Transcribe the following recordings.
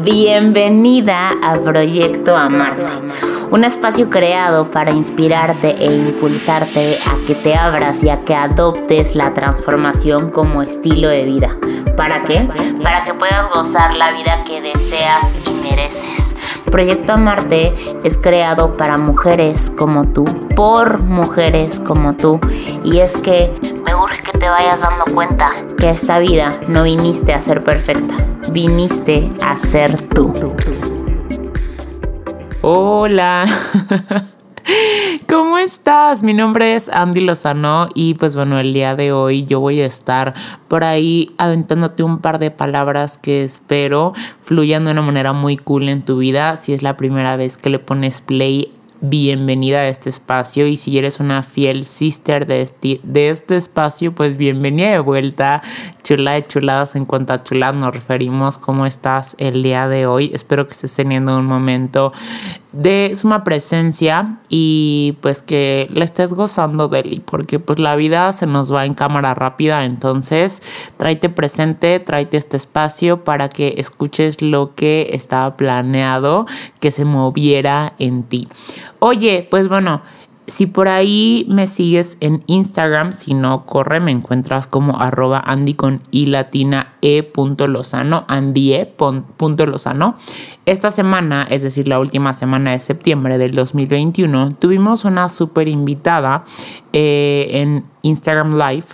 Bienvenida a Proyecto Amarte, un espacio creado para inspirarte e impulsarte a que te abras y a que adoptes la transformación como estilo de vida. ¿Para qué? Para que puedas gozar la vida que deseas y mereces. Proyecto Amarte es creado para mujeres como tú, por mujeres como tú, y es que me urge que te vayas dando cuenta que esta vida no viniste a ser perfecta, viniste a ser tú. Hola. ¿Cómo estás? Mi nombre es Andy Lozano y pues bueno, el día de hoy yo voy a estar por ahí aventándote un par de palabras que espero fluyan de una manera muy cool en tu vida. Si es la primera vez que le pones play bienvenida a este espacio y si eres una fiel sister de este, de este espacio, pues bienvenida de vuelta. Chula de chuladas en cuanto a chuladas nos referimos. ¿Cómo estás el día de hoy? Espero que estés teniendo un momento de suma presencia y pues que la estés gozando de él porque pues la vida se nos va en cámara rápida entonces tráete presente tráete este espacio para que escuches lo que estaba planeado que se moviera en ti oye pues bueno si por ahí me sigues en Instagram, si no corre, me encuentras como arroba Andy con i latina e punto lozano, andie punto lozano. Esta semana, es decir, la última semana de septiembre del 2021, tuvimos una súper invitada eh, en Instagram Live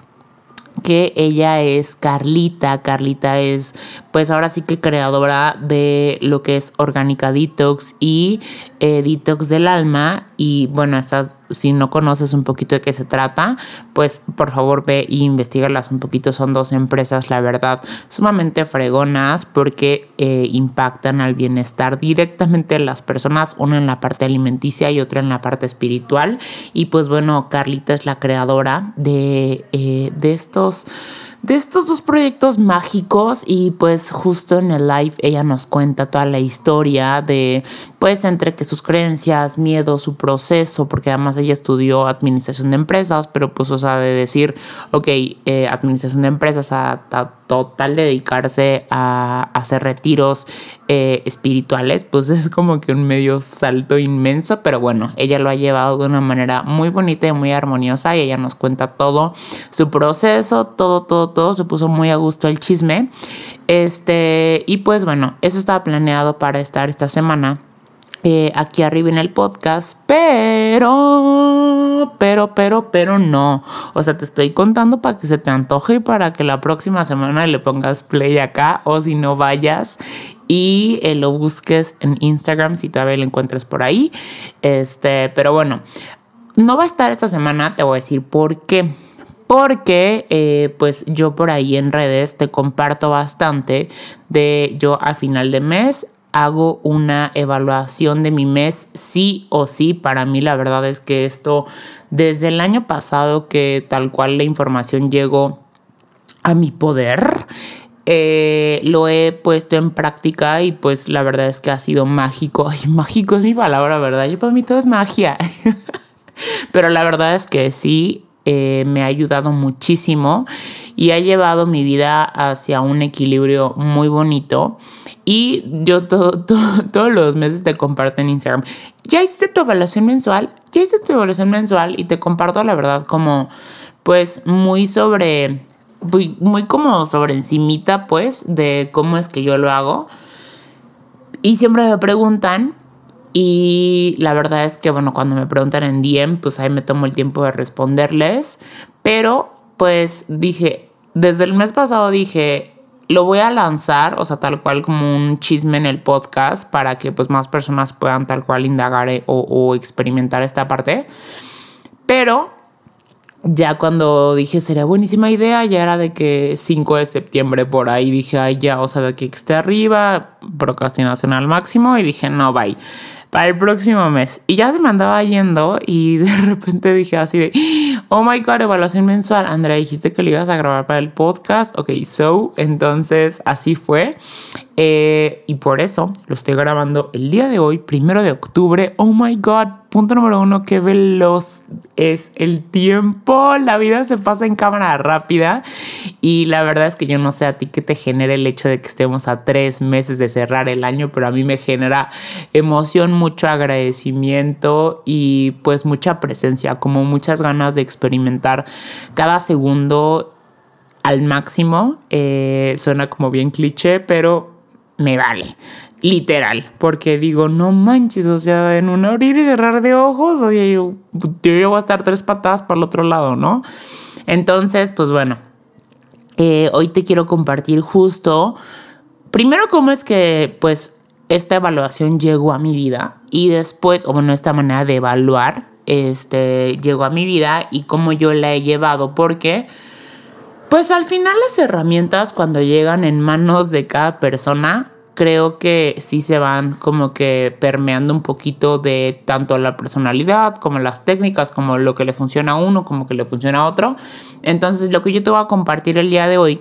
que ella es Carlita. Carlita es, pues ahora sí que creadora de lo que es Orgánica Detox y eh, Detox del Alma. Y bueno, estás, si no conoces un poquito de qué se trata, pues por favor ve y investigarlas un poquito. Son dos empresas, la verdad, sumamente fregonas porque eh, impactan al bienestar directamente de las personas, una en la parte alimenticia y otra en la parte espiritual. Y pues bueno, Carlita es la creadora de, eh, de estos de estos dos proyectos mágicos y pues justo en el live ella nos cuenta toda la historia de pues entre que sus creencias, miedo, su proceso, porque además ella estudió administración de empresas, pero pues o sea de decir, ok, eh, administración de empresas a, total dedicarse a, hacer retiros eh, espirituales, pues es como que un medio salto inmenso, pero bueno, ella lo ha llevado de una manera muy bonita y muy armoniosa y ella nos cuenta todo su proceso, todo, todo, todo, se puso muy a gusto el chisme. Este, y pues bueno, eso estaba planeado para estar esta semana. Eh, aquí arriba en el podcast, pero, pero, pero, pero no. O sea, te estoy contando para que se te antoje y para que la próxima semana le pongas play acá o si no vayas y eh, lo busques en Instagram si todavía lo encuentres por ahí. Este, pero bueno, no va a estar esta semana, te voy a decir por qué porque eh, pues yo por ahí en redes te comparto bastante de yo a final de mes hago una evaluación de mi mes sí o sí. Para mí la verdad es que esto desde el año pasado que tal cual la información llegó a mi poder. Eh, lo he puesto en práctica y pues la verdad es que ha sido mágico. Ay, mágico es mi palabra, ¿verdad? Yo para mí todo es magia. Pero la verdad es que sí, eh, me ha ayudado muchísimo y ha llevado mi vida hacia un equilibrio muy bonito. Y yo todos los meses te comparto en Instagram. Ya hiciste tu evaluación mensual, ya hiciste tu evaluación mensual y te comparto la verdad como pues muy sobre, muy, muy como sobre encimita pues de cómo es que yo lo hago. Y siempre me preguntan y la verdad es que, bueno, cuando me preguntan en DM, pues ahí me tomo el tiempo de responderles. Pero, pues dije, desde el mes pasado dije, lo voy a lanzar, o sea, tal cual como un chisme en el podcast para que pues más personas puedan tal cual indagar eh, o, o experimentar esta parte. Pero ya cuando dije sería buenísima idea, ya era de que 5 de septiembre por ahí dije, ay, ya, o sea, de que esté arriba, procrastinación al máximo y dije, no, bye para el próximo mes. Y ya se me andaba yendo y de repente dije así de, oh my god, evaluación mensual. Andrea, dijiste que le ibas a grabar para el podcast. Ok, so, entonces así fue. Eh, y por eso lo estoy grabando el día de hoy, primero de octubre. Oh my god, punto número uno, qué veloz es el tiempo. La vida se pasa en cámara rápida. Y la verdad es que yo no sé a ti qué te genera el hecho de que estemos a tres meses de cerrar el año, pero a mí me genera emoción, mucho agradecimiento y pues mucha presencia, como muchas ganas de experimentar cada segundo al máximo. Eh, suena como bien cliché, pero me vale. Literal, porque digo, no manches, o sea, en un abrir y cerrar de ojos, oye, yo, yo voy a estar tres patadas para el otro lado, ¿no? Entonces, pues bueno, eh, hoy te quiero compartir justo, primero cómo es que, pues, esta evaluación llegó a mi vida y después, o bueno, esta manera de evaluar, este, llegó a mi vida y cómo yo la he llevado, porque pues al final las herramientas cuando llegan en manos de cada persona, creo que sí se van como que permeando un poquito de tanto la personalidad como las técnicas, como lo que le funciona a uno, como que le funciona a otro. Entonces lo que yo te voy a compartir el día de hoy,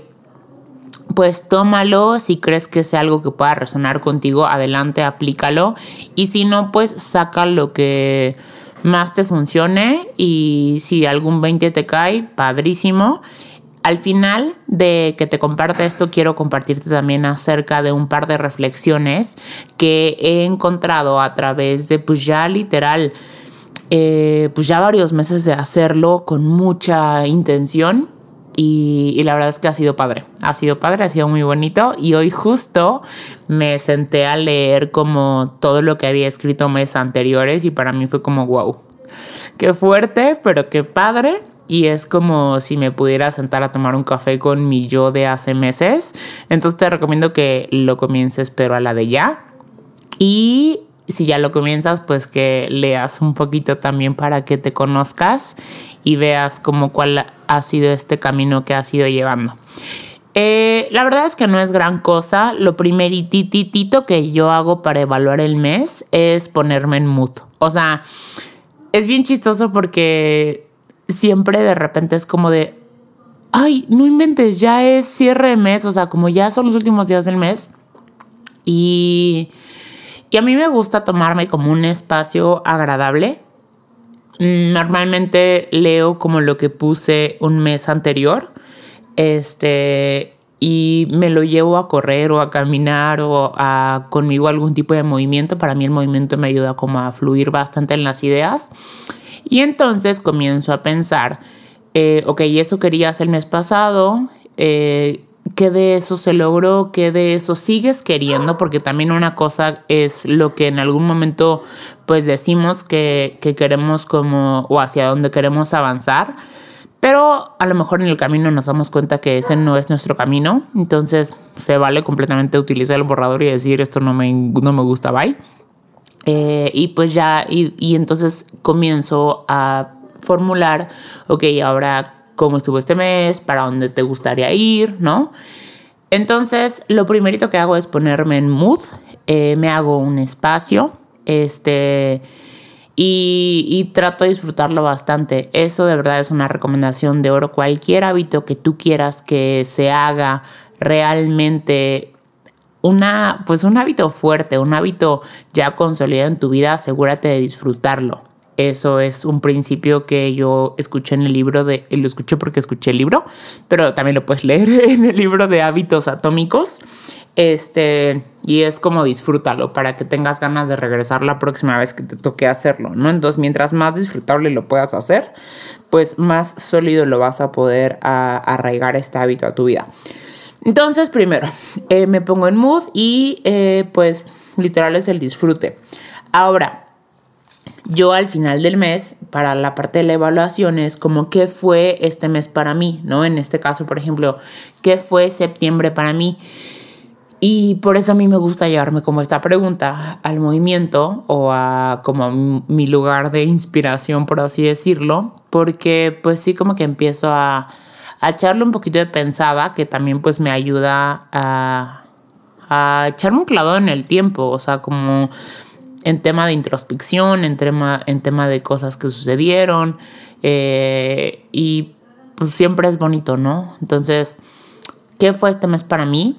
pues tómalo, si crees que sea algo que pueda resonar contigo, adelante, aplícalo. Y si no, pues saca lo que más te funcione y si algún 20 te cae, padrísimo. Al final de que te comparte esto, quiero compartirte también acerca de un par de reflexiones que he encontrado a través de, pues ya literal, eh, pues ya varios meses de hacerlo con mucha intención y, y, la verdad es que ha sido padre, ha sido padre, ha sido muy bonito y hoy justo me senté a leer como todo lo que había escrito meses anteriores y para mí fue como wow, qué fuerte, pero qué padre y es como si me pudiera sentar a tomar un café con mi yo de hace meses. Entonces te recomiendo que lo comiences, pero a la de ya. Y si ya lo comienzas, pues que leas un poquito también para que te conozcas y veas como cuál ha sido este camino que has ido llevando. Eh, la verdad es que no es gran cosa. Lo primerititito que yo hago para evaluar el mes es ponerme en mood. O sea, es bien chistoso porque siempre de repente es como de, ay, no inventes, ya es cierre de mes, o sea, como ya son los últimos días del mes. Y, y a mí me gusta tomarme como un espacio agradable. Normalmente leo como lo que puse un mes anterior. Este, y me lo llevo a correr o a caminar o a conmigo algún tipo de movimiento. Para mí el movimiento me ayuda como a fluir bastante en las ideas. Y entonces comienzo a pensar, eh, ok, eso querías el mes pasado, eh, ¿qué de eso se logró? ¿Qué de eso sigues queriendo? Porque también una cosa es lo que en algún momento pues decimos que, que queremos como o hacia dónde queremos avanzar. Pero a lo mejor en el camino nos damos cuenta que ese no es nuestro camino. Entonces se vale completamente utilizar el borrador y decir esto no me, no me gusta, bye. Eh, y pues ya, y, entonces comienzo a formular, ok, ahora cómo estuvo este mes, para dónde te gustaría ir, ¿no? Entonces, lo primerito que hago es ponerme en mood, eh, me hago un espacio, este, y, trato de disfrutarlo bastante. Eso de verdad es una recomendación de oro. Cualquier hábito que tú quieras que se haga realmente una, pues un hábito fuerte, un hábito ya consolidado en tu vida, asegúrate de disfrutarlo. Eso es un principio que yo escuché en el libro de, lo escuché porque escuché el libro, pero también lo puedes leer en el libro de hábitos atómicos. Este, y es como disfrútalo para que tengas ganas de regresar la próxima vez que te toque hacerlo, ¿no? Entonces, mientras más disfrutable lo puedas hacer, pues más sólido lo vas a poder arraigar este hábito a tu vida. Entonces, primero, eh, me pongo en mood y eh, pues literal es el disfrute. Ahora, yo al final del mes, para la parte de la evaluación, es como qué fue este mes para mí, ¿no? En este caso, por ejemplo, qué fue septiembre para mí. Y por eso a mí me gusta llevarme como esta pregunta al movimiento o a como mi lugar de inspiración, por así decirlo, porque pues sí como que empiezo a a echarle un poquito de pensada, que también pues me ayuda a, a echarme un clavado en el tiempo, o sea, como en tema de introspección, en tema, en tema de cosas que sucedieron, eh, y pues siempre es bonito, ¿no? Entonces, ¿qué fue este mes para mí?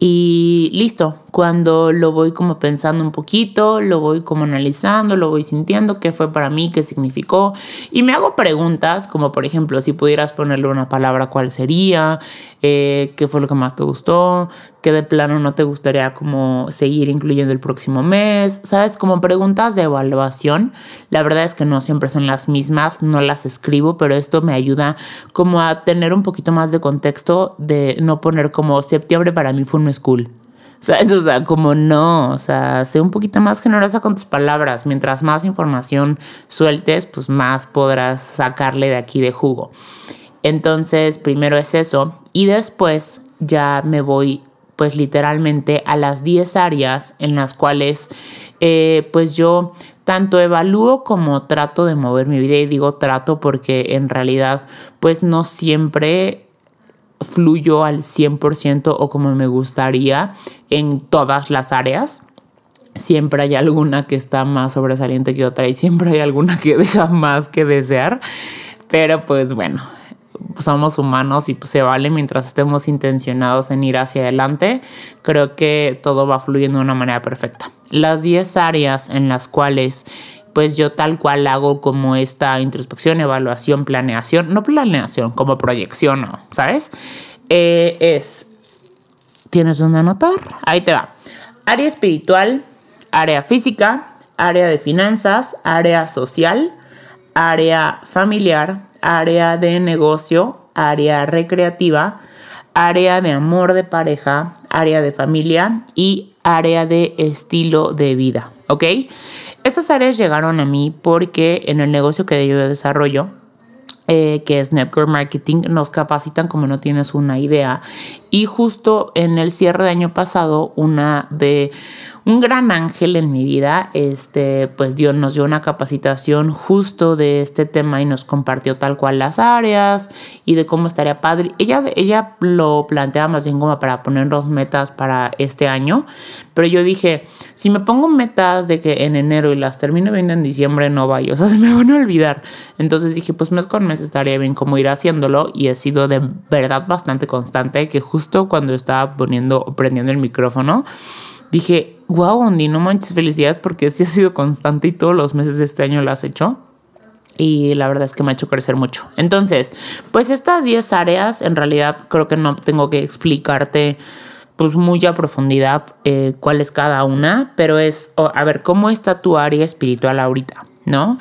Y listo, cuando lo voy como pensando un poquito, lo voy como analizando, lo voy sintiendo, qué fue para mí, qué significó. Y me hago preguntas, como por ejemplo, si pudieras ponerle una palabra, ¿cuál sería? Eh, ¿Qué fue lo que más te gustó? ¿Qué de plano no te gustaría como seguir incluyendo el próximo mes? ¿Sabes? Como preguntas de evaluación. La verdad es que no siempre son las mismas, no las escribo, pero esto me ayuda como a tener un poquito más de contexto de no poner como septiembre para mí fue un school. ¿Sabes? O sea, como no, o sea, sé un poquito más generosa con tus palabras. Mientras más información sueltes, pues más podrás sacarle de aquí de jugo. Entonces, primero es eso. Y después ya me voy, pues literalmente, a las 10 áreas en las cuales, eh, pues yo tanto evalúo como trato de mover mi vida. Y digo trato porque en realidad, pues no siempre fluyo al 100% o como me gustaría en todas las áreas. Siempre hay alguna que está más sobresaliente que otra y siempre hay alguna que deja más que desear. Pero pues bueno, somos humanos y pues se vale mientras estemos intencionados en ir hacia adelante. Creo que todo va fluyendo de una manera perfecta. Las 10 áreas en las cuales pues yo tal cual hago como esta introspección, evaluación, planeación, no planeación, como proyección, ¿sabes? Eh, es, ¿tienes donde anotar? Ahí te va. Área espiritual, área física, área de finanzas, área social, área familiar, área de negocio, área recreativa, área de amor de pareja, área de familia y área de estilo de vida, ¿ok? Estas áreas llegaron a mí porque en el negocio que yo desarrollo, eh, que es Network Marketing, nos capacitan como no tienes una idea. Y justo en el cierre de año pasado, una de un gran ángel en mi vida, este, pues Dios nos dio una capacitación justo de este tema y nos compartió tal cual las áreas y de cómo estaría padre. Ella, ella lo planteaba más bien como para ponernos metas para este año, pero yo dije, si me pongo metas de que en enero y las termino viendo en diciembre, no vaya, o sea, se me van a olvidar. Entonces dije, pues mes con mes estaría bien como ir haciéndolo y he sido de verdad bastante constante que cuando estaba poniendo, prendiendo el micrófono, dije, wow, Andy, no manches felicidades porque sí ha sido constante y todos los meses de este año lo has hecho. Y la verdad es que me ha hecho crecer mucho. Entonces, pues estas 10 áreas, en realidad creo que no tengo que explicarte pues muy a profundidad eh, cuál es cada una, pero es, a ver, ¿cómo está tu área espiritual ahorita? ¿No?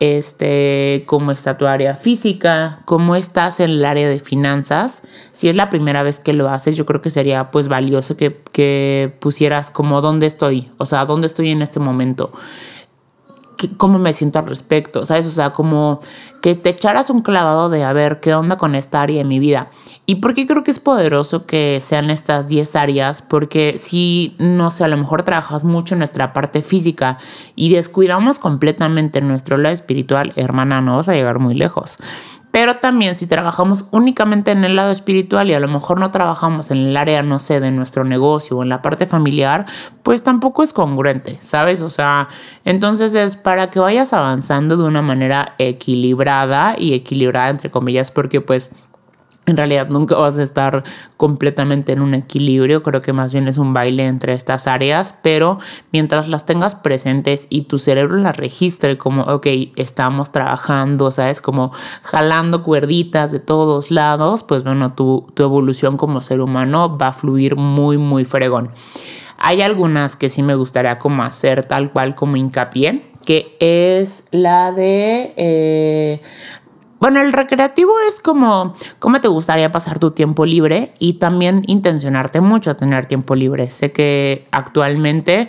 Este, cómo está tu área física, cómo estás en el área de finanzas. Si es la primera vez que lo haces, yo creo que sería pues valioso que, que pusieras como dónde estoy, o sea, dónde estoy en este momento cómo me siento al respecto, ¿sabes? O sea, como que te echaras un clavado de a ver qué onda con esta área de mi vida. ¿Y por qué creo que es poderoso que sean estas 10 áreas? Porque si, no sé, a lo mejor trabajas mucho en nuestra parte física y descuidamos completamente nuestro lado espiritual, hermana, no vas a llegar muy lejos. Pero también si trabajamos únicamente en el lado espiritual y a lo mejor no trabajamos en el área, no sé, de nuestro negocio o en la parte familiar, pues tampoco es congruente, ¿sabes? O sea, entonces es para que vayas avanzando de una manera equilibrada y equilibrada entre comillas, porque pues en realidad nunca vas a estar completamente en un equilibrio, creo que más bien es un baile entre estas áreas, pero mientras las tengas presentes y tu cerebro las registre como, ok, estamos trabajando, ¿sabes? Como jalando cuerditas de todos lados, pues bueno, tu, tu evolución como ser humano va a fluir muy, muy fregón. Hay algunas que sí me gustaría como hacer tal cual como hincapié, que es la de eh, bueno, el recreativo es como cómo te gustaría pasar tu tiempo libre y también intencionarte mucho a tener tiempo libre. Sé que actualmente,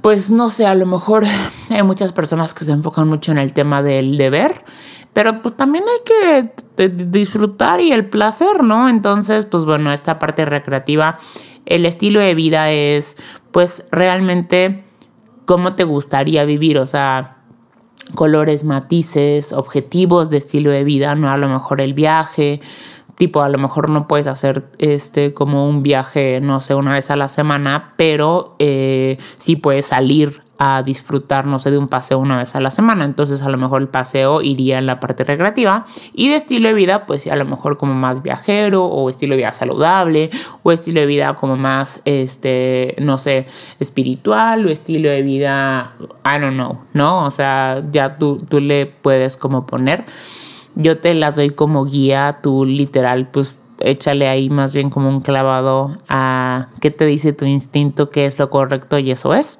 pues no sé, a lo mejor hay muchas personas que se enfocan mucho en el tema del deber, pero pues también hay que disfrutar y el placer, ¿no? Entonces, pues bueno, esta parte recreativa, el estilo de vida es pues realmente cómo te gustaría vivir, o sea colores, matices, objetivos de estilo de vida, no a lo mejor el viaje, tipo a lo mejor no puedes hacer este como un viaje, no sé, una vez a la semana, pero eh, sí puedes salir a disfrutar, no sé, de un paseo una vez a la semana. Entonces a lo mejor el paseo iría en la parte recreativa y de estilo de vida, pues a lo mejor como más viajero o estilo de vida saludable o estilo de vida como más, este, no sé, espiritual o estilo de vida, I don't know, ¿no? O sea, ya tú, tú le puedes como poner. Yo te las doy como guía, tú literal, pues échale ahí más bien como un clavado a qué te dice tu instinto, qué es lo correcto y eso es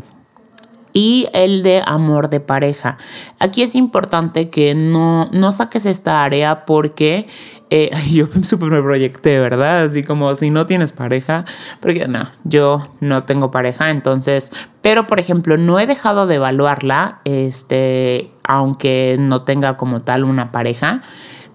y el de amor de pareja. Aquí es importante que no, no saques esta área porque eh, yo súper me proyecté, ¿verdad? Así como si no tienes pareja, porque no, yo no tengo pareja, entonces, pero por ejemplo, no he dejado de evaluarla, este, aunque no tenga como tal una pareja.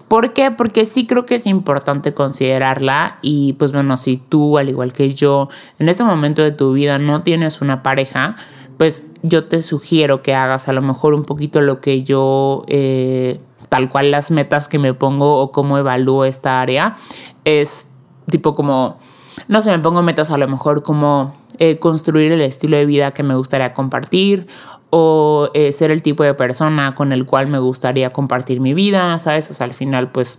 ¿Por qué? Porque sí creo que es importante considerarla y pues bueno, si tú, al igual que yo, en este momento de tu vida no tienes una pareja, pues yo te sugiero que hagas a lo mejor un poquito lo que yo, eh, tal cual las metas que me pongo o cómo evalúo esta área, es tipo como, no sé, me pongo metas a lo mejor como eh, construir el estilo de vida que me gustaría compartir o eh, ser el tipo de persona con el cual me gustaría compartir mi vida, ¿sabes? O sea, al final pues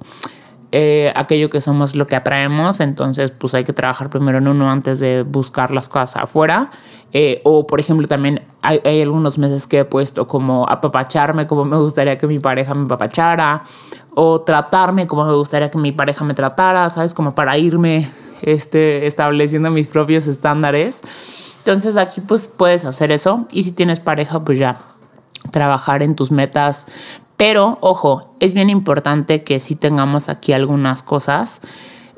eh, aquello que somos lo que atraemos, entonces pues hay que trabajar primero en uno antes de buscar las cosas afuera. Eh, o por ejemplo también hay, hay, algunos meses que he puesto como apapacharme como me gustaría que mi pareja me apapachara o tratarme como me gustaría que mi pareja me tratara, ¿sabes? Como para irme este, estableciendo mis propios estándares. Entonces aquí pues puedes hacer eso y si tienes pareja pues ya trabajar en tus metas pero, ojo, es bien importante que sí tengamos aquí algunas cosas.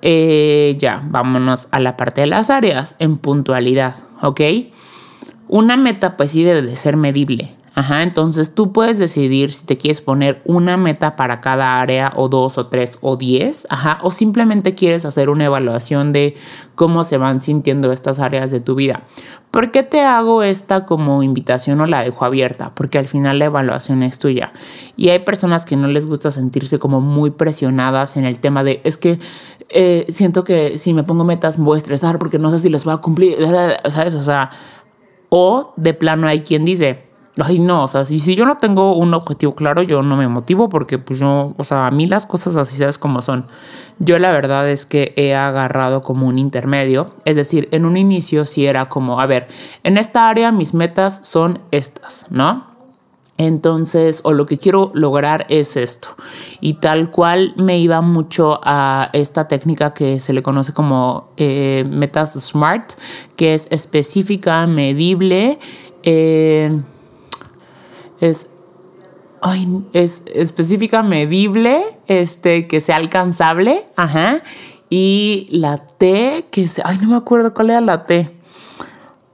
Eh, ya, vámonos a la parte de las áreas en puntualidad, ¿ok? Una meta pues sí debe de ser medible. Ajá, entonces tú puedes decidir si te quieres poner una meta para cada área o dos o tres o diez, ajá, o simplemente quieres hacer una evaluación de cómo se van sintiendo estas áreas de tu vida. ¿Por qué te hago esta como invitación o la dejo abierta? Porque al final la evaluación es tuya. Y hay personas que no les gusta sentirse como muy presionadas en el tema de, es que eh, siento que si me pongo metas me voy a estresar porque no sé si las voy a cumplir, ¿sabes? O sea, o de plano hay quien dice, Ay, no, o sea, si, yo no tengo un objetivo claro, yo no me motivo porque, pues, yo, o sea, a mí las cosas así, ¿sabes cómo son? Yo la verdad es que he agarrado como un intermedio, es decir, en un inicio sí era como, a ver, en esta área mis metas son estas, ¿no? Entonces, o lo que quiero lograr es esto. Y tal cual me iba mucho a esta técnica que se le conoce como eh, metas SMART, que es específica, medible, eh, es, es específica, medible, este, que sea alcanzable, ajá, y la T, que sea, ay, no me acuerdo cuál era la T.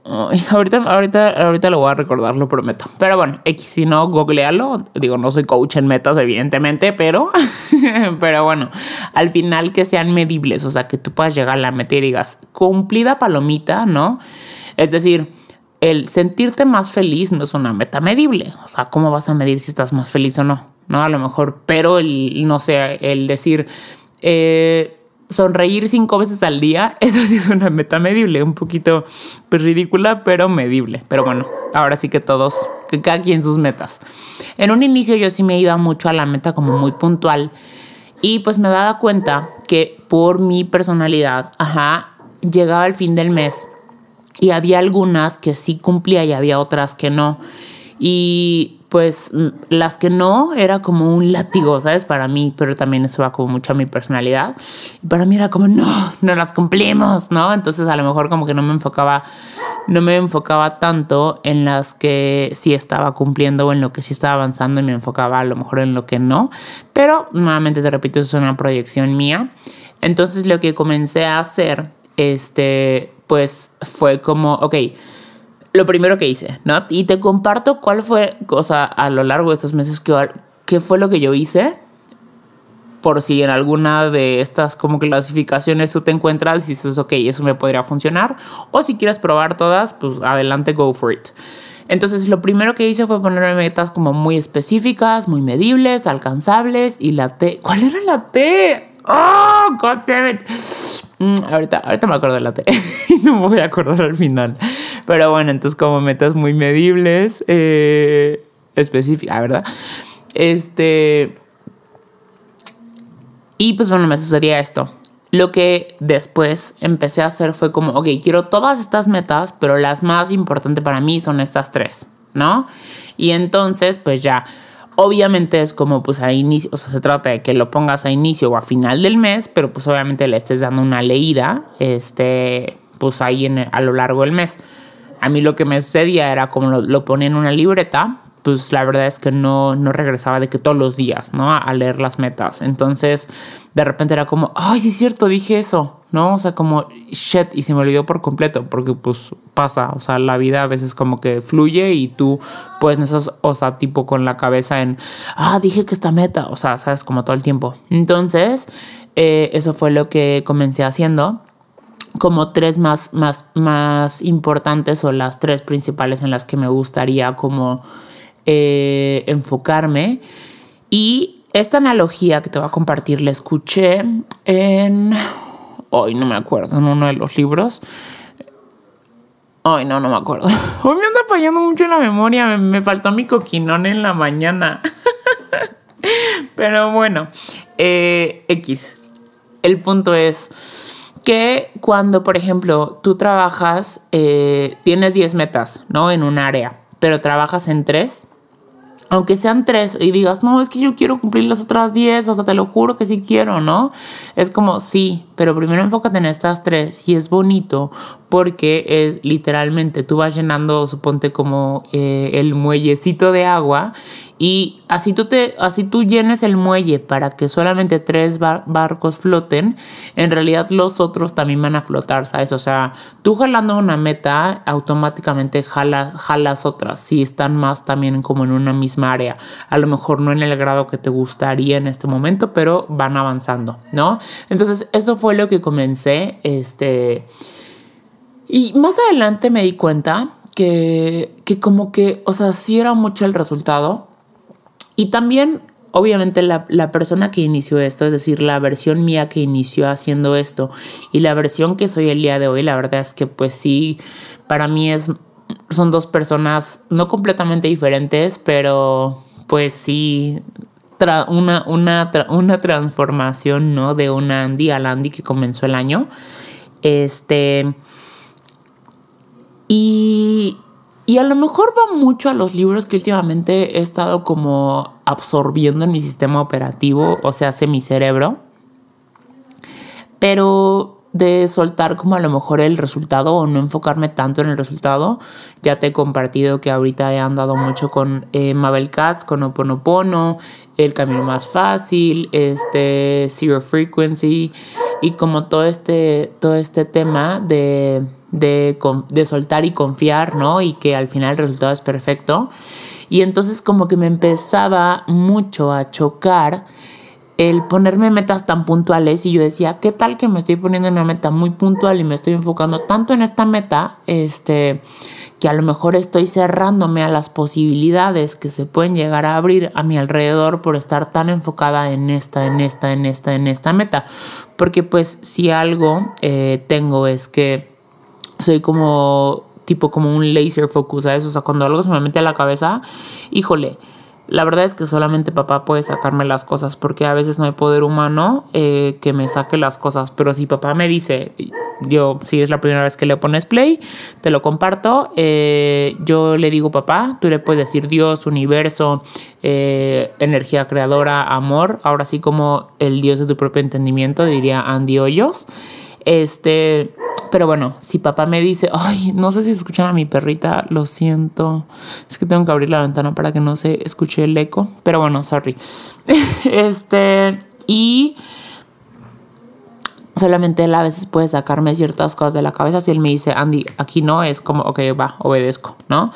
ahorita, ahorita, ahorita lo voy a recordar, lo prometo. Pero bueno, X, si no, googlealo. Digo, no soy coach en metas, evidentemente, pero, pero bueno, al final que sean medibles, o sea, que tú puedas llegar a la meta y digas, cumplida palomita, ¿no? Es decir, el sentirte más feliz no es una meta medible. O sea, ¿cómo vas a medir si estás más feliz o no? No, a lo mejor, pero el, no sé, el decir, eh, sonreír cinco veces al día, eso sí es una meta medible, un poquito pues, ridícula, pero medible. Pero bueno, ahora sí que todos, que cada quien sus metas. En un inicio yo sí me iba mucho a la meta como muy puntual y pues me daba cuenta que por mi personalidad, ajá, llegaba el fin del mes y había algunas que sí cumplía y había otras que no. Y pues las que no era como un látigo, ¿sabes? Para mí, pero también eso va como mucho a mi personalidad. Y para mí era como, no, no las cumplimos, ¿no? Entonces a lo mejor como que no me enfocaba, no me enfocaba tanto en las que sí estaba cumpliendo o en lo que sí estaba avanzando y me enfocaba a lo mejor en lo que no. Pero nuevamente te repito, eso es una proyección mía. Entonces lo que comencé a hacer, este, pues fue como, ok, lo primero que hice, ¿no? Y te comparto cuál fue, cosa a lo largo de estos meses, que, qué fue lo que yo hice, por si en alguna de estas como clasificaciones tú te encuentras y dices, ok, eso me podría funcionar, o si quieres probar todas, pues adelante, go for it. Entonces lo primero que hice fue ponerme metas como muy específicas, muy medibles, alcanzables y la T. ¿Cuál era la T? ¡Oh, God damn it! Mm, ahorita, ahorita me acuerdo de la T. y no me voy a acordar al final. Pero bueno, entonces como metas muy medibles, eh, específicas, ¿verdad? Este... Y pues bueno, me sucedía esto. Lo que después empecé a hacer fue como, ok, quiero todas estas metas, pero las más importantes para mí son estas tres, ¿no? Y entonces, pues ya, obviamente es como pues a inicio, o sea, se trata de que lo pongas a inicio o a final del mes, pero pues obviamente le estés dando una leída, este, pues ahí en, a lo largo del mes. A mí lo que me sucedía era como lo, lo ponía en una libreta, pues la verdad es que no, no regresaba de que todos los días, ¿no? A, leer las metas. Entonces, de repente era como, ay, sí es cierto, dije eso, ¿no? O sea, como, shit, y se me olvidó por completo, porque pues pasa, o sea, la vida a veces como que fluye y tú, pues, no estás, o sea, tipo con la cabeza en, ah, dije que esta meta, o sea, sabes, como todo el tiempo. Entonces, eh, eso fue lo que comencé haciendo como tres más, más, más importantes o las tres principales en las que me gustaría como eh, enfocarme. Y esta analogía que te voy a compartir la escuché en... Hoy no me acuerdo, en uno de los libros. Ay, no, no me acuerdo. Hoy me anda fallando mucho la memoria. Me, faltó mi coquinón en la mañana. Pero bueno, eh, X. El punto es que cuando, por ejemplo, tú trabajas, eh, tienes 10 metas, ¿no? En un área, pero trabajas en tres aunque sean tres y digas, no, es que yo quiero cumplir las otras diez, o sea, te lo juro que sí quiero, ¿no? Es como, sí, pero primero enfócate en estas tres y es bonito porque es literalmente, tú vas llenando, suponte como eh, el muellecito de agua y así tú, te, así tú llenes el muelle para que solamente tres barcos floten, en realidad los otros también van a flotar, ¿sabes? O sea, tú jalando una meta, automáticamente jalas, jalas otras, si están más también como en una misma área. A lo mejor no en el grado que te gustaría en este momento, pero van avanzando, ¿no? Entonces, eso fue lo que comencé, este... Y más adelante me di cuenta que, que como que, o sea, sí era mucho el resultado, y también, obviamente, la, persona que inició esto, es decir, la versión mía que inició haciendo esto y la versión que soy el día de hoy, la verdad es que pues sí, para mí es, son dos personas no completamente diferentes, pero pues sí, una, una, una transformación, ¿no? De una Andy a Andy que comenzó el año. Este... Y, y a lo mejor va mucho a los libros que últimamente he estado como absorbiendo en mi sistema operativo, o sea, hace mi cerebro. Pero de soltar como a lo mejor el resultado o no enfocarme tanto en el resultado. Ya te he compartido que ahorita he andado mucho con eh, Mabel Katz, con Oponopono, El Camino Más Fácil, este Zero Frequency y como todo este, todo este tema de de, soltar y confiar, ¿no? Y que al final el resultado es perfecto. Y entonces como que me empezaba mucho a chocar el ponerme metas tan puntuales y yo decía, ¿qué tal que me estoy poniendo una meta muy puntual y me estoy enfocando tanto en esta meta, este, que a lo mejor estoy cerrándome a las posibilidades que se pueden llegar a abrir a mi alrededor por estar tan enfocada en esta, en esta, en esta, en esta meta? Porque pues si algo eh, tengo es que soy como tipo como un laser focus, ¿sabes? O sea, cuando algo se me mete a la cabeza, híjole, la verdad es que solamente papá puede sacarme las cosas porque a veces no hay poder humano eh, que me saque las cosas. Pero si papá me dice, yo si es la primera vez que le pones play, te lo comparto, eh, yo le digo papá, tú le puedes decir Dios, universo, eh, energía creadora, amor, ahora sí como el Dios de tu propio entendimiento, diría Andy Hoyos. Este, pero bueno, si papá me dice, ay, no sé si escuchan a mi perrita, lo siento. Es que tengo que abrir la ventana para que no se escuche el eco. Pero bueno, sorry. este, y solamente él a veces puede sacarme ciertas cosas de la cabeza. Si él me dice, Andy, aquí no, es como, ok, va, obedezco, ¿no?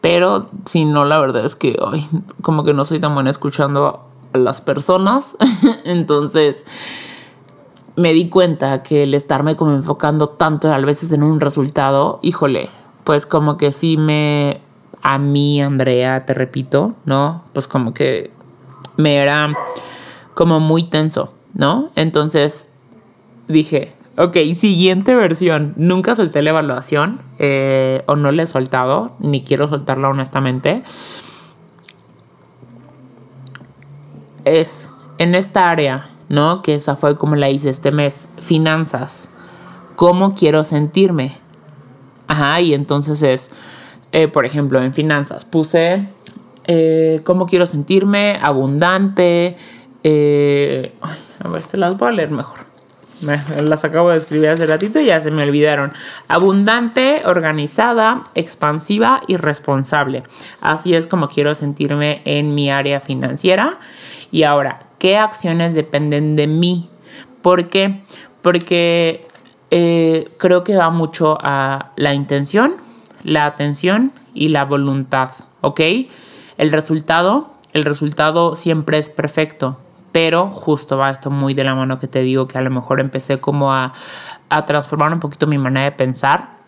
Pero si no, la verdad es que, ay, como que no soy tan buena escuchando a las personas. Entonces me di cuenta que el estarme como enfocando tanto a veces en un resultado, híjole, pues como que sí me, a mí, Andrea, te repito, ¿no? Pues como que me era como muy tenso, ¿no? Entonces dije, Ok, siguiente versión. Nunca solté la evaluación eh, o no la he soltado, ni quiero soltarla honestamente. Es en esta área, ¿no? Que esa fue como la hice este mes, finanzas. ¿Cómo quiero sentirme? Ajá, y entonces es, eh, por ejemplo, en finanzas puse eh, cómo quiero sentirme, abundante. Eh, a ver, te las voy a leer mejor. las acabo de escribir hace ratito y ya se me olvidaron. Abundante, organizada, expansiva y responsable. Así es como quiero sentirme en mi área financiera. Y ahora, ¿qué acciones dependen de mí? ¿Por qué? Porque eh, creo que va mucho a la intención, la atención y la voluntad, ¿ok? El resultado, el resultado siempre es perfecto, pero justo va esto muy de la mano que te digo que a lo mejor empecé como a, transformar un poquito mi manera de pensar.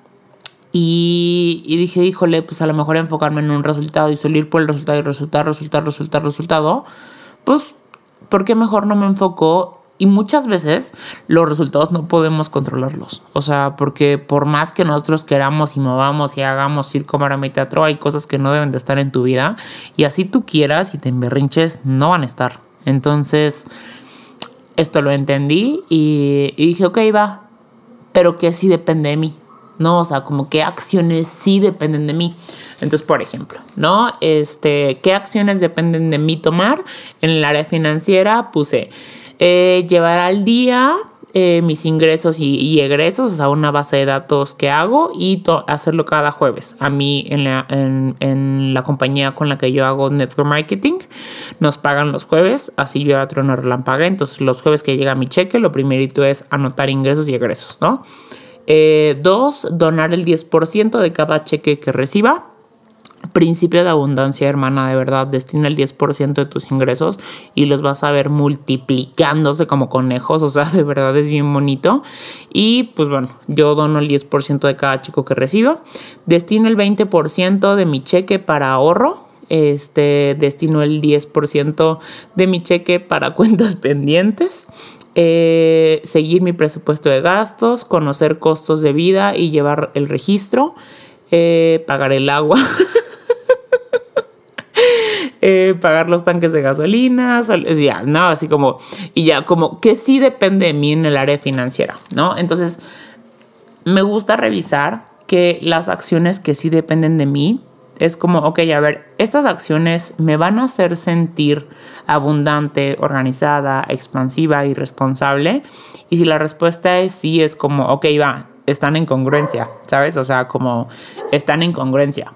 Y, dije, híjole, pues a lo mejor enfocarme en un resultado y salir por el resultado y resultado, resultado, resultado, resultado. Pues, ¿por qué mejor no me enfoco y muchas veces los resultados no podemos controlarlos. O sea, porque por más que nosotros queramos y movamos y hagamos circo, maroma y teatro, hay cosas que no deben de estar en tu vida. Y así tú quieras y te emberrinches, no van a estar. Entonces, esto lo entendí y, dije, ok, va. Pero que sí depende de mí. ¿no? O sea, como qué acciones sí dependen de mí. Entonces, por ejemplo, ¿no? Este, ¿qué acciones dependen de mí tomar? En el área financiera puse eh, llevar al día eh, mis ingresos y, egresos, o sea, una base de datos que hago y hacerlo cada jueves. A mí en la, compañía con la que yo hago network marketing nos pagan los jueves, así yo otro no relampague. Entonces los jueves que llega mi cheque, lo primerito es anotar ingresos y egresos, ¿no? Eh, dos, donar el 10% de cada cheque que reciba. Principio de abundancia, hermana, de verdad, destina el 10% de tus ingresos y los vas a ver multiplicándose como conejos, o sea, de verdad es bien bonito. Y pues bueno, yo dono el 10% de cada chico que recibo, destino el 20% de mi cheque para ahorro, este, destino el 10% de mi cheque para cuentas pendientes. Eh, seguir mi presupuesto de gastos, conocer costos de vida y llevar el registro, eh, pagar el agua. Eh, pagar los tanques de gasolina, ya, no, así como, y ya como que sí depende de mí en el área financiera, ¿no? Entonces, me gusta revisar que las acciones que sí dependen de mí, es como, ok, a ver, estas acciones me van a hacer sentir abundante, organizada, expansiva y responsable. Y si la respuesta es sí, es como, ok, va, están en congruencia, ¿sabes? O sea, como están en congruencia.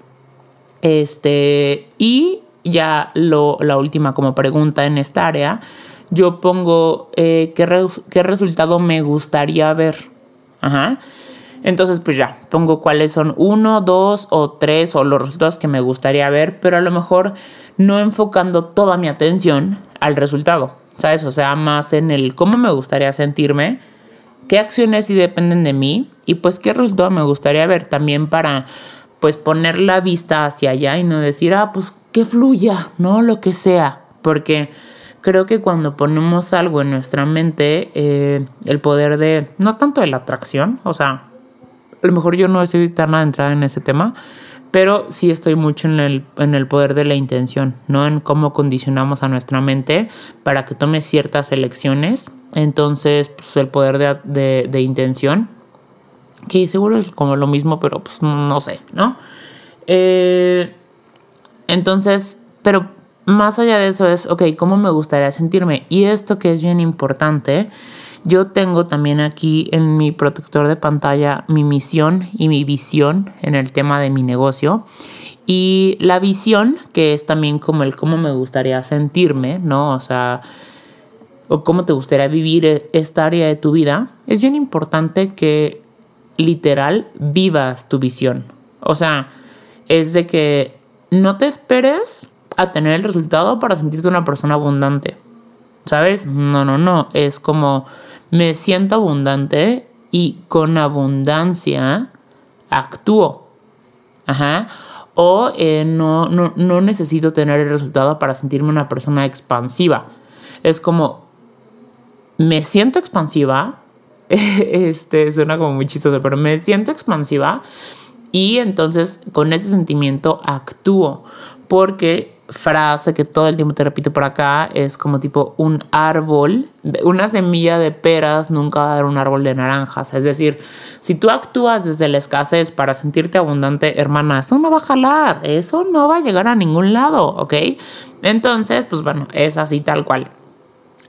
Este, y ya lo, la última como pregunta en esta área, yo pongo eh, ¿qué, qué resultado me gustaría ver. Ajá. Entonces, pues ya, pongo cuáles son uno, dos o tres o los resultados que me gustaría ver, pero a lo mejor no enfocando toda mi atención al resultado, ¿sabes? O sea, más en el cómo me gustaría sentirme, qué acciones sí dependen de mí y pues qué resultado me gustaría ver también para pues poner la vista hacia allá y no decir, ah, pues que fluya, ¿no? Lo que sea, porque creo que cuando ponemos algo en nuestra mente, eh, el poder de, no tanto de la atracción, o sea, a lo mejor yo no estoy tan adentrada en ese tema, pero sí estoy mucho en el, en el poder de la intención, ¿no? En cómo condicionamos a nuestra mente para que tome ciertas elecciones. Entonces, pues el poder de, de intención que seguro es como lo mismo, pero pues no sé, ¿no? Eh, entonces, pero más allá de eso es, ok, ¿cómo me gustaría sentirme? Y esto que es bien importante, yo tengo también aquí en mi protector de pantalla mi misión y mi visión en el tema de mi negocio. Y la visión, que es también como el cómo me gustaría sentirme, ¿no? O sea, o cómo te gustaría vivir esta área de tu vida, es bien importante que literal vivas tu visión. O sea, es de que no te esperes a tener el resultado para sentirte una persona abundante. ¿Sabes? No, no, no. Es como me siento abundante y con abundancia actúo. Ajá. O eh, no, no, no necesito tener el resultado para sentirme una persona expansiva. Es como me siento expansiva, este, suena como muy chistoso, pero me siento expansiva y entonces con ese sentimiento actúo porque frase que todo el tiempo te repito por acá es como tipo un árbol, una semilla de peras nunca va a dar un árbol de naranjas. Es decir, si tú actúas desde la escasez para sentirte abundante, hermana, eso no va a jalar, eso no va a llegar a ningún lado, ¿ok? Entonces, pues bueno, es así tal cual.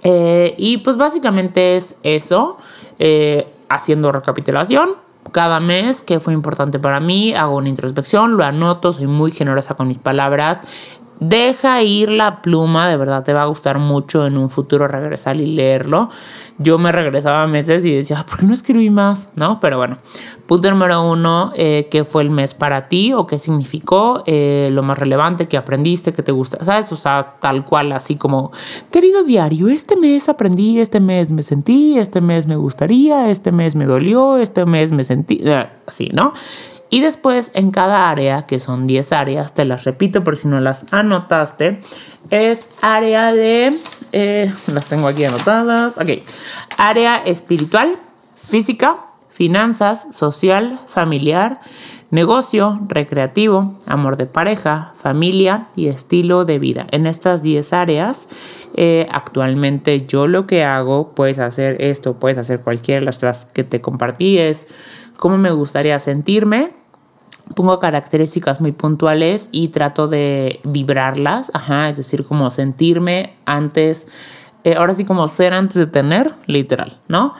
Eh, y pues básicamente es eso, eh, haciendo recapitulación. Cada mes que fue importante para mí, hago una introspección, lo anoto, soy muy generosa con mis palabras, Deja ir la pluma, de verdad te va a gustar mucho en un futuro regresar y leerlo. Yo me regresaba meses y decía, ¿por qué no escribí más? ¿No? Pero bueno, punto número uno, eh, ¿qué fue el mes para ti o qué significó? Eh, lo más relevante que aprendiste, que te gusta, ¿sabes? O sea, tal cual, así como, querido diario, este mes aprendí, este mes me sentí, este mes me gustaría, este mes me dolió, este mes me sentí, eh, así, ¿no? Y después en cada área, que son 10 áreas, te las repito por si no las anotaste, es área de... Eh, las tengo aquí anotadas. Ok. Área espiritual, física, finanzas, social, familiar, negocio, recreativo, amor de pareja, familia y estilo de vida. En estas 10 áreas, eh, actualmente yo lo que hago, puedes hacer esto, puedes hacer cualquiera de las que te compartí, es cómo me gustaría sentirme pongo características muy puntuales y trato de vibrarlas, ajá, es decir, como sentirme antes, eh, ahora sí como ser antes de tener, literal, ¿no?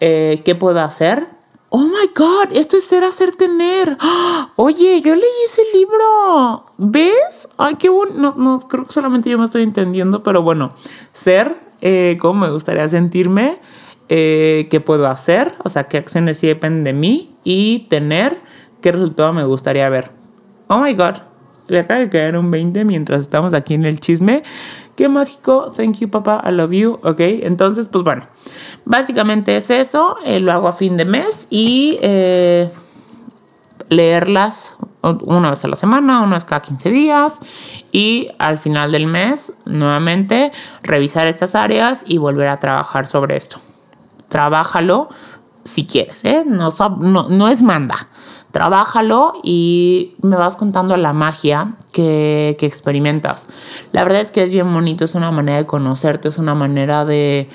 Eh, ¿Qué puedo hacer? Oh my god, esto es ser, hacer, tener. Oye, yo leí ese libro. ¿Ves? Ay, qué bueno. No, no, creo que solamente yo me estoy entendiendo, pero bueno, ser, eh, cómo me gustaría sentirme, qué puedo hacer, o sea, qué acciones sí dependen de mí y tener qué resultado me gustaría ver. Oh my god, le acaba de caer un 20 mientras estamos aquí en el chisme. Qué mágico, thank you papá, I love you, ok. Entonces, pues bueno, básicamente es eso, eh, lo hago a fin de mes y eh, leerlas una vez a la semana, una vez cada 15 días y al final del mes nuevamente revisar estas áreas y volver a trabajar sobre esto. Trabájalo si quieres, ¿eh? no, no, no es manda trabájalo y me vas contando la magia que, experimentas. La verdad es que es bien bonito, es una manera de conocerte, es una manera de,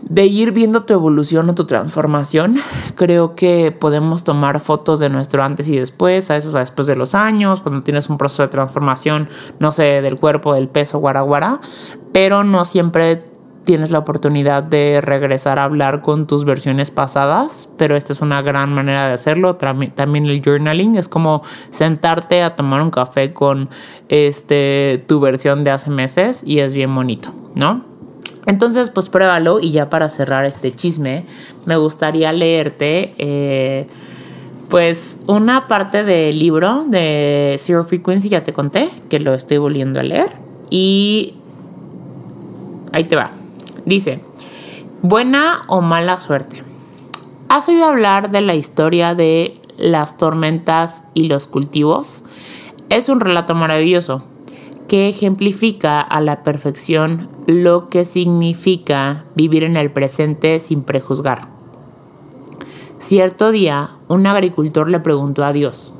de ir viendo tu evolución o tu transformación. Creo que podemos tomar fotos de nuestro antes y después, a eso, a después de los años, cuando tienes un proceso de transformación, no sé, del cuerpo, del peso, guaraguara, pero no siempre tienes la oportunidad de regresar a hablar con tus versiones pasadas, pero esta es una gran manera de hacerlo. También el journaling es como sentarte a tomar un café con este, tu versión de hace meses y es bien bonito, ¿no? Entonces, pues pruébalo y ya para cerrar este chisme, me gustaría leerte... Eh, pues una parte del libro de Zero Frequency ya te conté, que lo estoy volviendo a leer. Y ahí te va. Dice, buena o mala suerte. ¿Has oído hablar de la historia de las tormentas y los cultivos? Es un relato maravilloso que ejemplifica a la perfección lo que significa vivir en el presente sin prejuzgar. Cierto día, un agricultor le preguntó a Dios,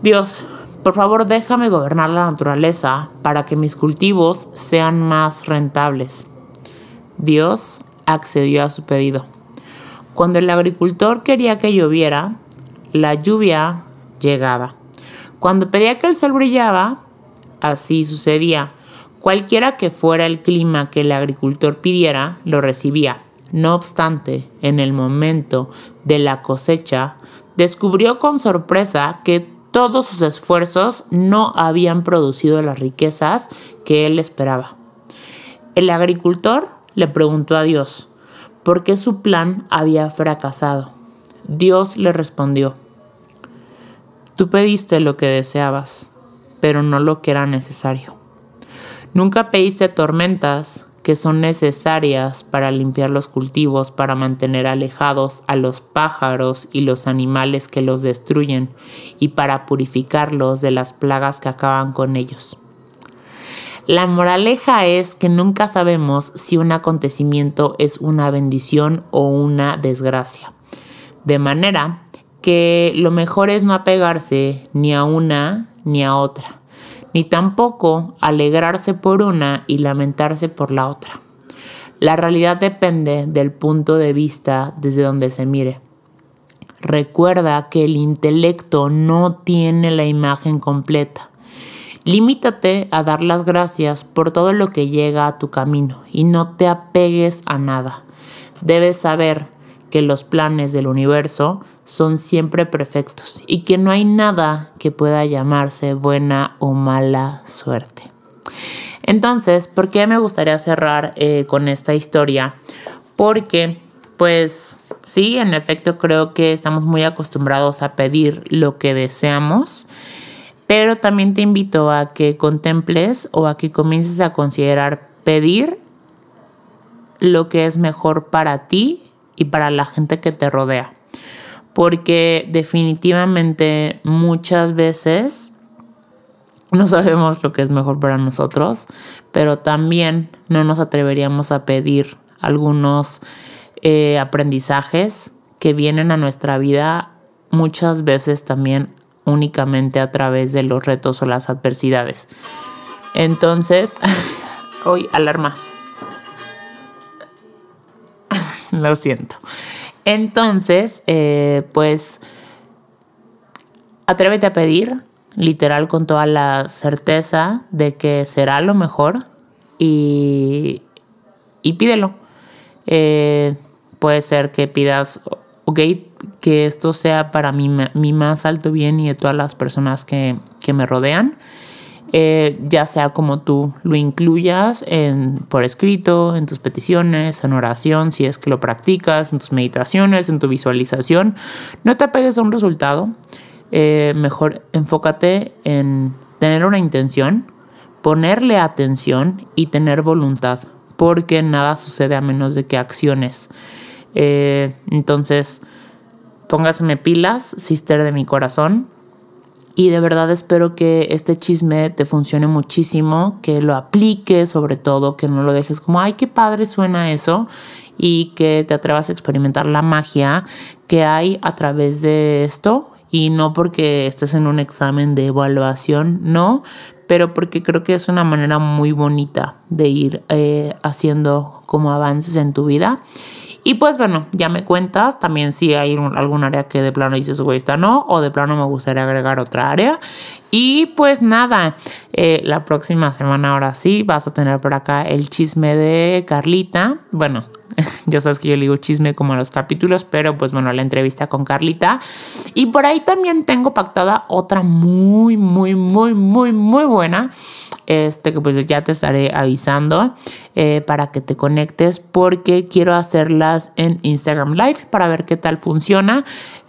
Dios, por favor déjame gobernar la naturaleza para que mis cultivos sean más rentables. Dios accedió a su pedido. Cuando el agricultor quería que lloviera, la lluvia llegaba. Cuando pedía que el sol brillaba, así sucedía. Cualquiera que fuera el clima que el agricultor pidiera, lo recibía. No obstante, en el momento de la cosecha, descubrió con sorpresa que todos sus esfuerzos no habían producido las riquezas que él esperaba. El agricultor le preguntó a Dios por qué su plan había fracasado. Dios le respondió, Tú pediste lo que deseabas, pero no lo que era necesario. Nunca pediste tormentas que son necesarias para limpiar los cultivos, para mantener alejados a los pájaros y los animales que los destruyen y para purificarlos de las plagas que acaban con ellos. La moraleja es que nunca sabemos si un acontecimiento es una bendición o una desgracia. De manera que lo mejor es no apegarse ni a una ni a otra, ni tampoco alegrarse por una y lamentarse por la otra. La realidad depende del punto de vista desde donde se mire. Recuerda que el intelecto no tiene la imagen completa. Limítate a dar las gracias por todo lo que llega a tu camino y no te apegues a nada. Debes saber que los planes del universo son siempre perfectos y que no hay nada que pueda llamarse buena o mala suerte. Entonces, ¿por qué me gustaría cerrar eh, con esta historia? Porque, pues, sí, en efecto creo que estamos muy acostumbrados a pedir lo que deseamos pero también te invito a que contemples o a que comiences a considerar pedir lo que es mejor para ti y para la gente que te rodea. Porque definitivamente muchas veces no sabemos lo que es mejor para nosotros, pero también no nos atreveríamos a pedir algunos eh, aprendizajes que vienen a nuestra vida muchas veces también únicamente a través de los retos o las adversidades. Entonces, hoy alarma. Lo siento. Entonces, eh, pues, atrévete a pedir, literal, con toda la certeza de que será lo mejor y, y pídelo. Eh, puede ser que pidas, ok, que esto sea para mi, mi más alto bien y de todas las personas que, me rodean. Eh, ya sea como tú lo incluyas en, por escrito, en tus peticiones, en oración, si es que lo practicas, en tus meditaciones, en tu visualización. No te apegues a un resultado. Eh, mejor enfócate en tener una intención, ponerle atención y tener voluntad, porque nada sucede a menos de que acciones. Eh, entonces, póngaseme pilas, sister de mi corazón. Y de verdad espero que este chisme te funcione muchísimo, que lo apliques sobre todo, que no lo dejes como, ay, qué padre suena eso, y que te atrevas a experimentar la magia que hay a través de esto. Y no porque estés en un examen de evaluación, no, pero porque creo que es una manera muy bonita de ir eh, haciendo como avances en tu vida. Y pues bueno, ya me cuentas también si hay algún área que de plano dices, güey, esta no, o de plano me gustaría agregar otra área. Y pues nada, eh, la próxima semana ahora sí vas a tener por acá el chisme de Carlita. Bueno, ya sabes que yo le digo chisme como a los capítulos, pero pues bueno, la entrevista con Carlita. Y por ahí también tengo pactada otra muy, muy, muy, muy, muy buena. Este que pues ya te estaré avisando eh, para que te conectes porque quiero hacerlas en Instagram Live para ver qué tal funciona.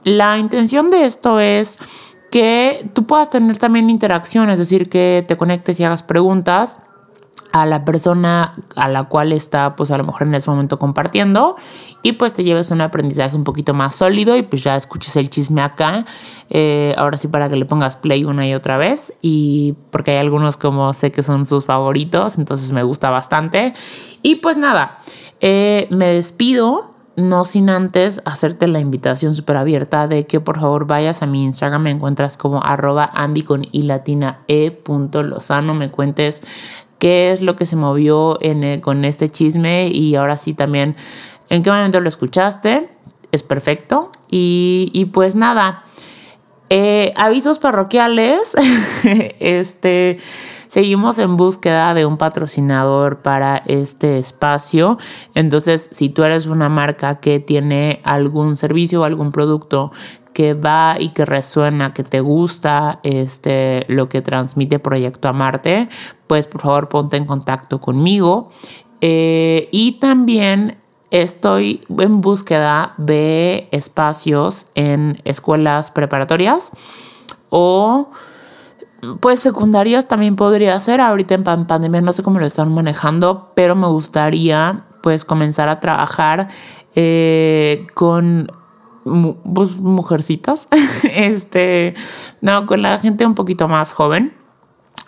La intención de esto es que tú puedas tener también interacción, es decir, que te conectes y hagas preguntas a la persona a la cual está pues a lo mejor en ese momento compartiendo y pues te lleves un aprendizaje un poquito más sólido y pues ya escuches el chisme acá eh, ahora sí para que le pongas play una y otra vez y porque hay algunos como sé que son sus favoritos entonces me gusta bastante. Y pues nada eh, me despido no sin antes hacerte la invitación súper abierta de que por favor vayas a mi Instagram, me encuentras como arroba andy con y latina e punto lozano, me cuentes qué es lo que se movió eh, con este chisme y ahora sí también en qué momento lo escuchaste. Es perfecto. Y, pues nada, eh, avisos parroquiales. este, seguimos en búsqueda de un patrocinador para este espacio. Entonces, si tú eres una marca que tiene algún servicio o algún producto que va y que resuena, que te gusta este, lo que transmite Proyecto Amarte, pues por favor ponte en contacto conmigo. Eh, y también estoy en búsqueda de espacios en escuelas preparatorias o pues secundarias también podría ser. Ahorita en pandemia no sé cómo lo están manejando, pero me gustaría pues comenzar a trabajar eh, con pues, mujercitas, este, no, con la gente un poquito más joven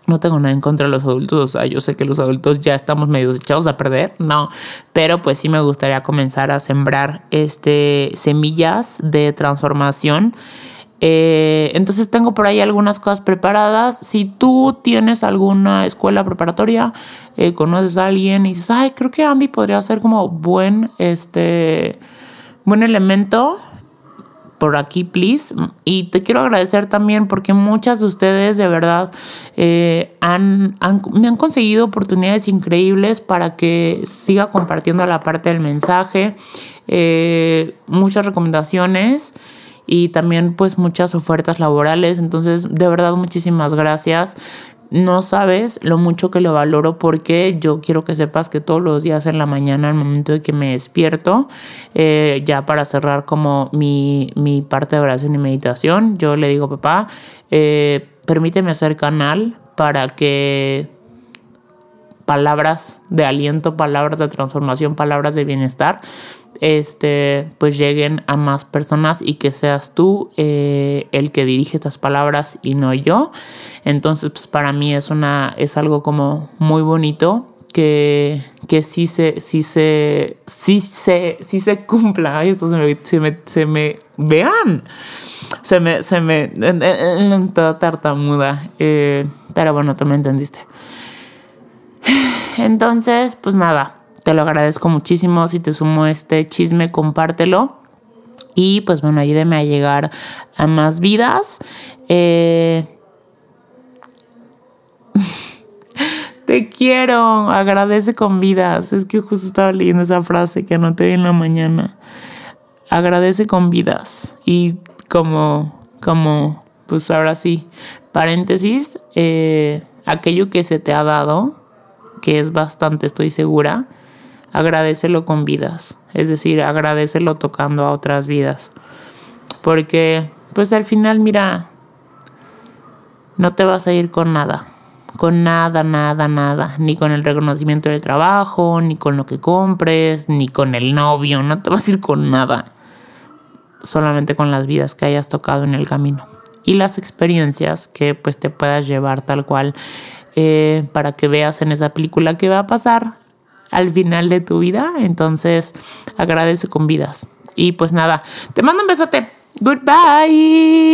no tengo nada en contra de los adultos, o sea, yo sé que los adultos ya estamos medio echados a perder, no, pero pues sí me gustaría comenzar a sembrar este semillas de transformación. Eh, entonces tengo por ahí algunas cosas preparadas. Si tú tienes alguna escuela preparatoria, eh, conoces a alguien y dices, ay, creo que Andy podría ser como buen, este, buen elemento por aquí, please. Y te quiero agradecer también porque muchas de ustedes de verdad eh, han, me han conseguido oportunidades increíbles para que siga compartiendo la parte del mensaje, muchas recomendaciones y también pues muchas ofertas laborales. Entonces, de verdad, muchísimas gracias no sabes lo mucho que lo valoro porque yo quiero que sepas que todos los días en la mañana, al momento de que me despierto, eh, ya para cerrar como mi, parte de oración y meditación, yo le digo, papá, eh, permíteme hacer canal para que palabras de aliento, palabras de transformación, palabras de bienestar, este, pues lleguen a más personas y que seas tú eh, el que dirige estas palabras y no yo. Entonces, pues para mí es una, es algo como muy bonito que, que sí se, sí se, sí se, sí se cumpla. Ay, esto se me, se me, se me vean. Se me, se me, toda tartamuda. Eh, pero bueno, tú me entendiste. Entonces, pues nada, te lo agradezco muchísimo. Si te sumo este chisme, compártelo. Y pues bueno, ayúdeme a llegar a más vidas. Eh, te quiero, agradece con vidas. Es que justo estaba leyendo esa frase que anoté en la mañana. Agradece con vidas. Y como, como, pues ahora sí, paréntesis, eh, aquello que se te ha dado, que es bastante, estoy segura, agradecelo con vidas, es decir, agradecelo tocando a otras vidas. Porque, pues al final, mira, no te vas a ir con nada, con nada, nada, nada, ni con el reconocimiento del trabajo, ni con lo que compres, ni con el novio, no te vas a ir con nada, solamente con las vidas que hayas tocado en el camino y las experiencias que pues te puedas llevar tal cual eh, para que veas en esa película qué va a pasar al final de tu vida. Entonces, agradece con vidas. Y pues nada, te mando un besote. Goodbye.